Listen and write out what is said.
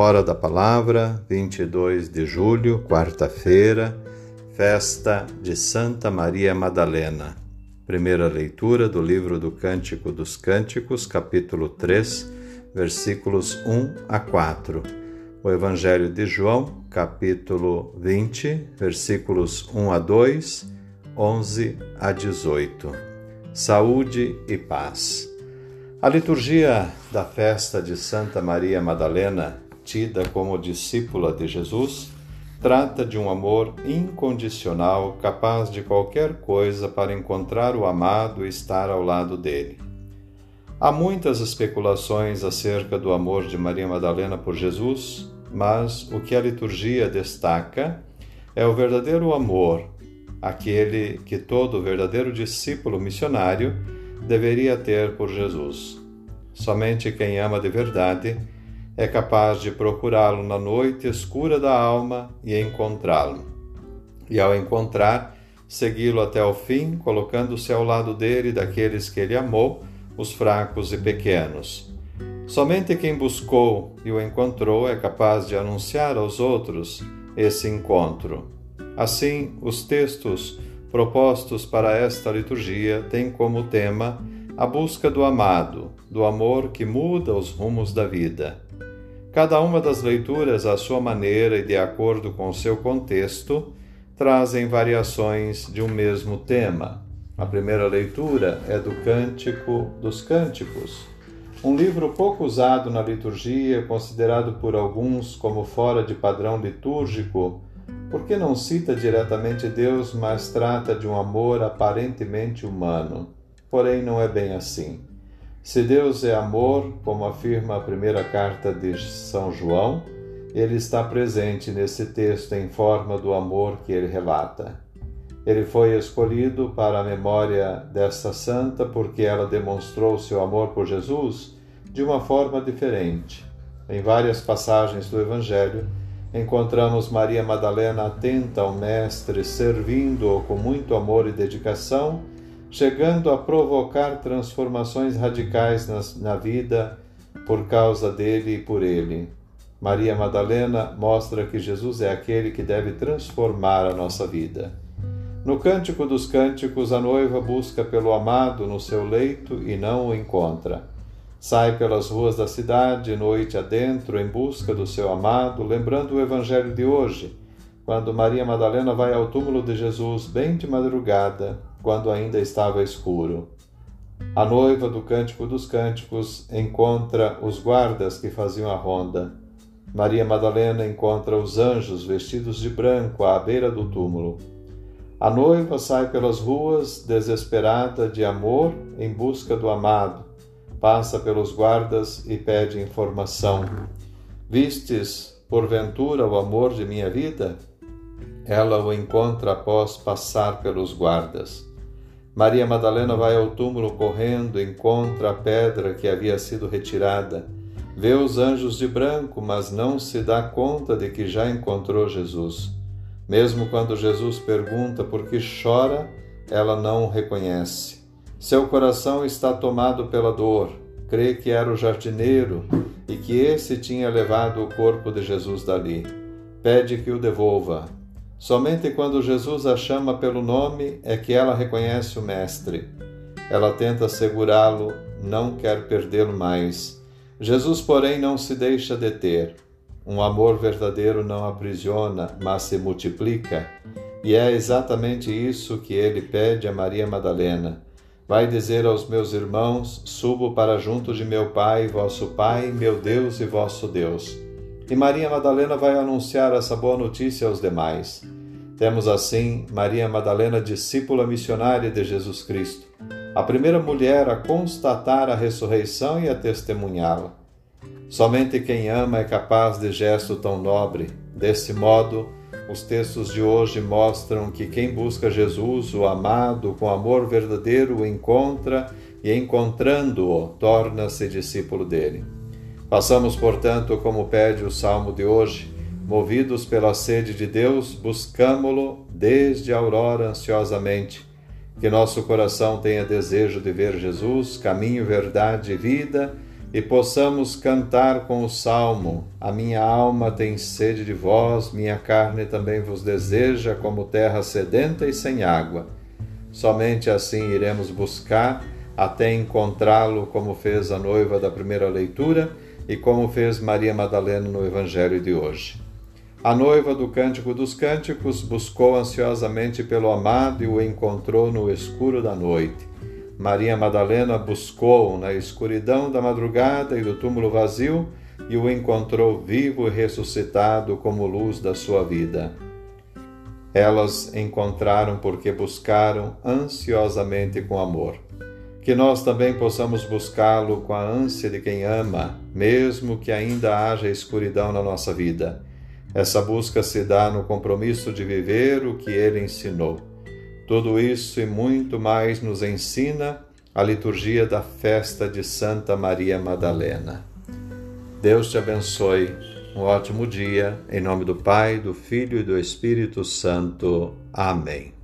Hora da Palavra, 22 de julho, quarta-feira, festa de Santa Maria Madalena. Primeira leitura do livro do Cântico dos Cânticos, capítulo 3, versículos 1 a 4. O Evangelho de João, capítulo 20, versículos 1 a 2, 11 a 18. Saúde e paz. A liturgia da festa de Santa Maria Madalena tida como discípula de Jesus, trata de um amor incondicional, capaz de qualquer coisa para encontrar o amado e estar ao lado dele. Há muitas especulações acerca do amor de Maria Madalena por Jesus, mas o que a liturgia destaca é o verdadeiro amor, aquele que todo verdadeiro discípulo missionário deveria ter por Jesus. Somente quem ama de verdade é capaz de procurá-lo na noite escura da alma e encontrá-lo. E ao encontrar, segui-lo até o fim, colocando-se ao lado dele daqueles que ele amou, os fracos e pequenos. Somente quem buscou e o encontrou é capaz de anunciar aos outros esse encontro. Assim, os textos propostos para esta liturgia têm como tema a busca do amado, do amor que muda os rumos da vida. Cada uma das leituras, à sua maneira e de acordo com seu contexto, trazem variações de um mesmo tema. A primeira leitura é do Cântico dos Cânticos, um livro pouco usado na liturgia, considerado por alguns como fora de padrão litúrgico, porque não cita diretamente Deus, mas trata de um amor aparentemente humano. Porém, não é bem assim. Se Deus é amor, como afirma a primeira carta de São João, ele está presente nesse texto em forma do amor que ele relata. Ele foi escolhido para a memória desta santa porque ela demonstrou seu amor por Jesus de uma forma diferente. Em várias passagens do Evangelho, encontramos Maria Madalena atenta ao Mestre, servindo-o com muito amor e dedicação chegando a provocar transformações radicais na vida por causa dele e por ele. Maria Madalena mostra que Jesus é aquele que deve transformar a nossa vida. No Cântico dos Cânticos, a noiva busca pelo amado no seu leito e não o encontra. Sai pelas ruas da cidade, noite adentro, em busca do seu amado, lembrando o Evangelho de hoje, quando Maria Madalena vai ao túmulo de Jesus bem de madrugada quando ainda estava escuro. A noiva do Cântico dos Cânticos encontra os guardas que faziam a ronda. Maria Madalena encontra os anjos vestidos de branco à beira do túmulo. A noiva sai pelas ruas desesperada de amor em busca do amado. Passa pelos guardas e pede informação. Vistes, porventura, o amor de minha vida? Ela o encontra após passar pelos guardas. Maria Madalena vai ao túmulo correndo, encontra a pedra que havia sido retirada, vê os anjos de branco, mas não se dá conta de que já encontrou Jesus. Mesmo quando Jesus pergunta por que chora, ela não o reconhece. Seu coração está tomado pela dor, crê que era o jardineiro e que esse tinha levado o corpo de Jesus dali. Pede que o devolva, Somente quando Jesus a chama pelo nome é que ela reconhece o Mestre. Ela tenta segurá-lo, não quer perdê-lo mais. Jesus, porém, não se deixa deter. Um amor verdadeiro não aprisiona, mas se multiplica. E é exatamente isso que ele pede a Maria Madalena. Vai dizer aos meus irmãos: Subo para junto de meu Pai, vosso Pai, meu Deus e vosso Deus. E Maria Madalena vai anunciar essa boa notícia aos demais. Temos assim Maria Madalena, discípula missionária de Jesus Cristo, a primeira mulher a constatar a ressurreição e a testemunhá-la. Somente quem ama é capaz de gesto tão nobre. Desse modo, os textos de hoje mostram que quem busca Jesus, o amado, com amor verdadeiro, o encontra e, encontrando-o, torna-se discípulo dele. Passamos, portanto, como pede o salmo de hoje, movidos pela sede de Deus, buscamo-lo desde a aurora ansiosamente. Que nosso coração tenha desejo de ver Jesus, caminho, verdade e vida, e possamos cantar com o salmo: A minha alma tem sede de vós, minha carne também vos deseja, como terra sedenta e sem água. Somente assim iremos buscar até encontrá-lo, como fez a noiva da primeira leitura e como fez Maria Madalena no Evangelho de hoje. A noiva do Cântico dos Cânticos buscou ansiosamente pelo amado e o encontrou no escuro da noite. Maria Madalena buscou na escuridão da madrugada e do túmulo vazio e o encontrou vivo e ressuscitado como luz da sua vida. Elas encontraram porque buscaram ansiosamente com amor. Que nós também possamos buscá-lo com a ânsia de quem ama, mesmo que ainda haja escuridão na nossa vida. Essa busca se dá no compromisso de viver o que ele ensinou tudo isso e muito mais nos ensina a liturgia da festa de Santa Maria Madalena. Deus te abençoe. Um ótimo dia. Em nome do Pai, do Filho e do Espírito Santo. Amém.